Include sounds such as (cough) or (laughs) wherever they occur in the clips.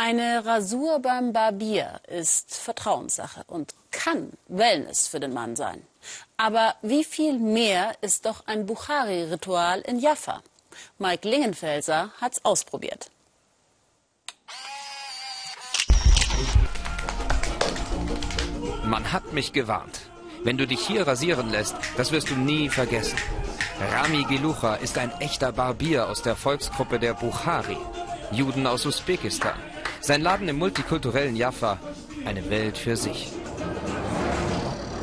Eine Rasur beim Barbier ist Vertrauenssache und kann Wellness für den Mann sein. Aber wie viel mehr ist doch ein Bukhari-Ritual in Jaffa? Mike Lingenfelser hat's ausprobiert. Man hat mich gewarnt. Wenn du dich hier rasieren lässt, das wirst du nie vergessen. Rami Gelucha ist ein echter Barbier aus der Volksgruppe der Bukhari, Juden aus Usbekistan. Sein Laden im multikulturellen Jaffa, eine Welt für sich.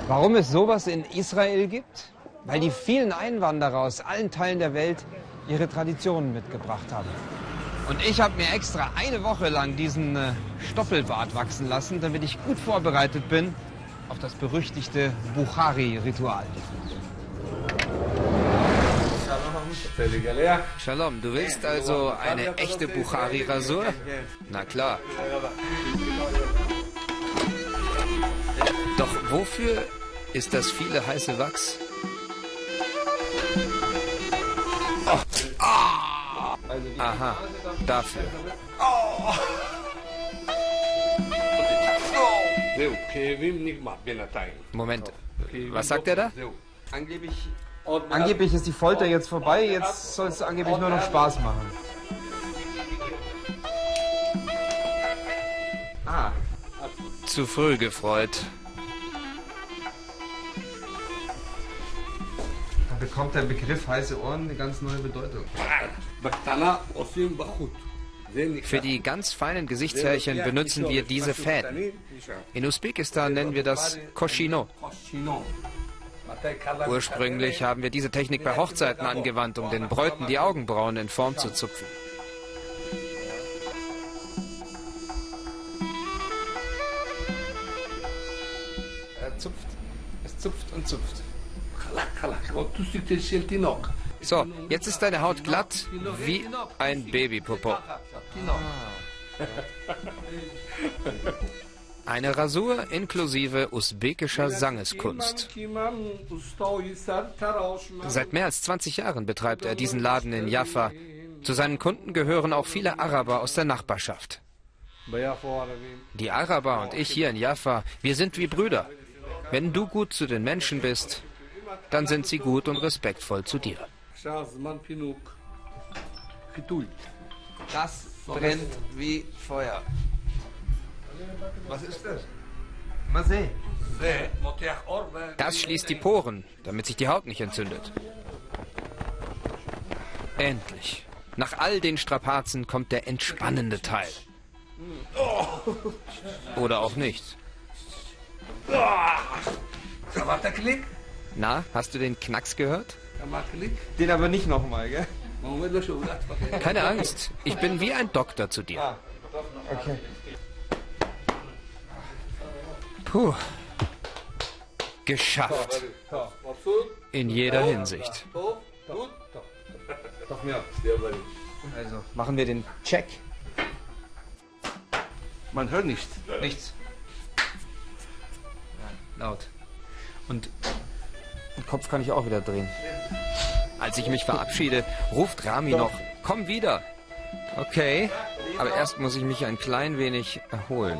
Warum es sowas in Israel gibt? Weil die vielen Einwanderer aus allen Teilen der Welt ihre Traditionen mitgebracht haben. Und ich habe mir extra eine Woche lang diesen äh, Stoppelbart wachsen lassen, damit ich gut vorbereitet bin auf das berüchtigte Bukhari-Ritual. Shalom, du willst also eine echte Bukhari-Rasur? Na klar. Doch wofür ist das viele heiße Wachs? Oh. Ah. Aha, dafür. Moment, was sagt er da? Angeblich, angeblich ist die Folter jetzt vorbei, jetzt soll es angeblich nur noch Spaß machen. Ah. Zu früh gefreut. Da bekommt der Begriff heiße Ohren eine ganz neue Bedeutung. Für die ganz feinen Gesichtshärchen benutzen wir diese Fäden. In Usbekistan nennen wir das Koshino. Ursprünglich haben wir diese Technik bei Hochzeiten angewandt, um den Bräuten die Augenbrauen in Form zu zupfen. Er zupft, es zupft und zupft. So, jetzt ist deine Haut glatt wie ein Babypopo. (laughs) Eine Rasur inklusive usbekischer Sangeskunst. Seit mehr als 20 Jahren betreibt er diesen Laden in Jaffa. Zu seinen Kunden gehören auch viele Araber aus der Nachbarschaft. Die Araber und ich hier in Jaffa, wir sind wie Brüder. Wenn du gut zu den Menschen bist, dann sind sie gut und respektvoll zu dir. Das brennt wie Feuer. Was ist das? Sehen. Das schließt die Poren, damit sich die Haut nicht entzündet. Endlich. Nach all den Strapazen kommt der entspannende Teil. Oder auch nicht. Na, hast du den Knacks gehört? Den aber nicht nochmal, gell? Keine Angst, ich bin wie ein Doktor zu dir. Okay. Puh. Geschafft. In jeder Hinsicht. Doch mehr. Also, machen wir den Check. Man hört nichts. Nichts. Ja, laut. Und den Kopf kann ich auch wieder drehen. Als ich mich verabschiede, ruft Rami noch, komm wieder. Okay, aber erst muss ich mich ein klein wenig erholen.